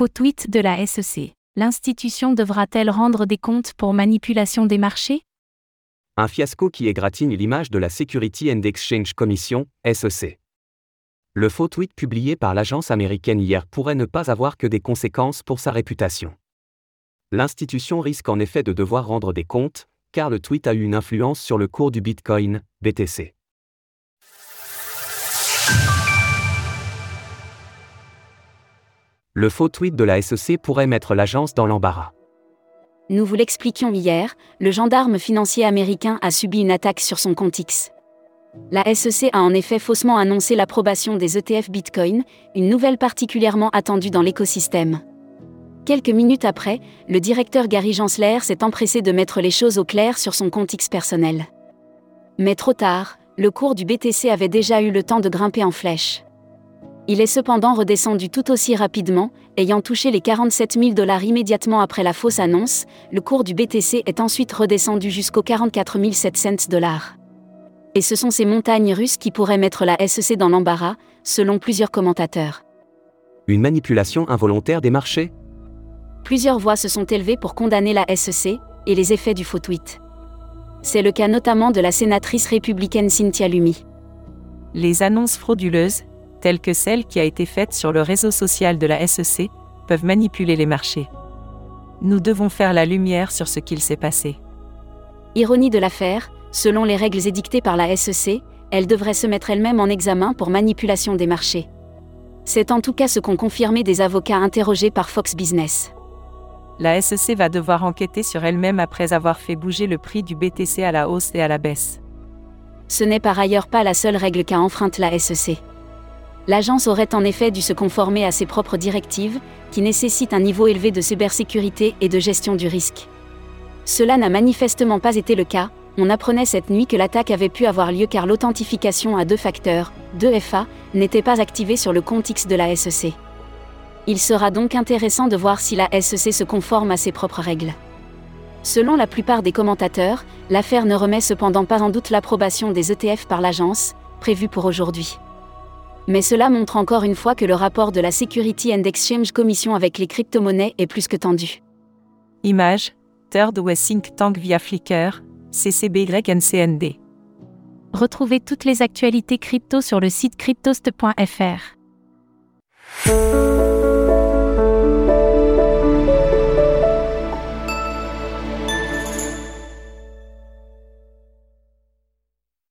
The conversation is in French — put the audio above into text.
Faux tweet de la SEC. L'institution devra-t-elle rendre des comptes pour manipulation des marchés? Un fiasco qui égratigne l'image de la Security and Exchange Commission, SEC. Le faux tweet publié par l'agence américaine hier pourrait ne pas avoir que des conséquences pour sa réputation. L'institution risque en effet de devoir rendre des comptes, car le tweet a eu une influence sur le cours du Bitcoin, BTC. Le faux tweet de la SEC pourrait mettre l'agence dans l'embarras. Nous vous l'expliquions hier, le gendarme financier américain a subi une attaque sur son compte X. La SEC a en effet faussement annoncé l'approbation des ETF Bitcoin, une nouvelle particulièrement attendue dans l'écosystème. Quelques minutes après, le directeur Gary Gensler s'est empressé de mettre les choses au clair sur son compte X personnel. Mais trop tard, le cours du BTC avait déjà eu le temps de grimper en flèche. Il est cependant redescendu tout aussi rapidement, ayant touché les 47 000 dollars immédiatement après la fausse annonce, le cours du BTC est ensuite redescendu jusqu'aux 44 700 dollars. Et ce sont ces montagnes russes qui pourraient mettre la SEC dans l'embarras, selon plusieurs commentateurs. Une manipulation involontaire des marchés? Plusieurs voix se sont élevées pour condamner la SEC et les effets du faux tweet. C'est le cas notamment de la sénatrice républicaine Cynthia Lumi. Les annonces frauduleuses, telles que celle qui a été faite sur le réseau social de la SEC, peuvent manipuler les marchés. Nous devons faire la lumière sur ce qu'il s'est passé. Ironie de l'affaire, selon les règles édictées par la SEC, elle devrait se mettre elle-même en examen pour manipulation des marchés. C'est en tout cas ce qu'ont confirmé des avocats interrogés par Fox Business. La SEC va devoir enquêter sur elle-même après avoir fait bouger le prix du BTC à la hausse et à la baisse. Ce n'est par ailleurs pas la seule règle qu'a enfreinte la SEC. L'agence aurait en effet dû se conformer à ses propres directives, qui nécessitent un niveau élevé de cybersécurité et de gestion du risque. Cela n'a manifestement pas été le cas, on apprenait cette nuit que l'attaque avait pu avoir lieu car l'authentification à deux facteurs, 2FA, n'était pas activée sur le compte X de la SEC. Il sera donc intéressant de voir si la SEC se conforme à ses propres règles. Selon la plupart des commentateurs, l'affaire ne remet cependant pas en doute l'approbation des ETF par l'agence, prévue pour aujourd'hui. Mais cela montre encore une fois que le rapport de la Security and Exchange Commission avec les crypto-monnaies est plus que tendu. Image Third West Think Tank via Flickr, CCBYNCND. Retrouvez toutes les actualités crypto sur le site cryptost.fr.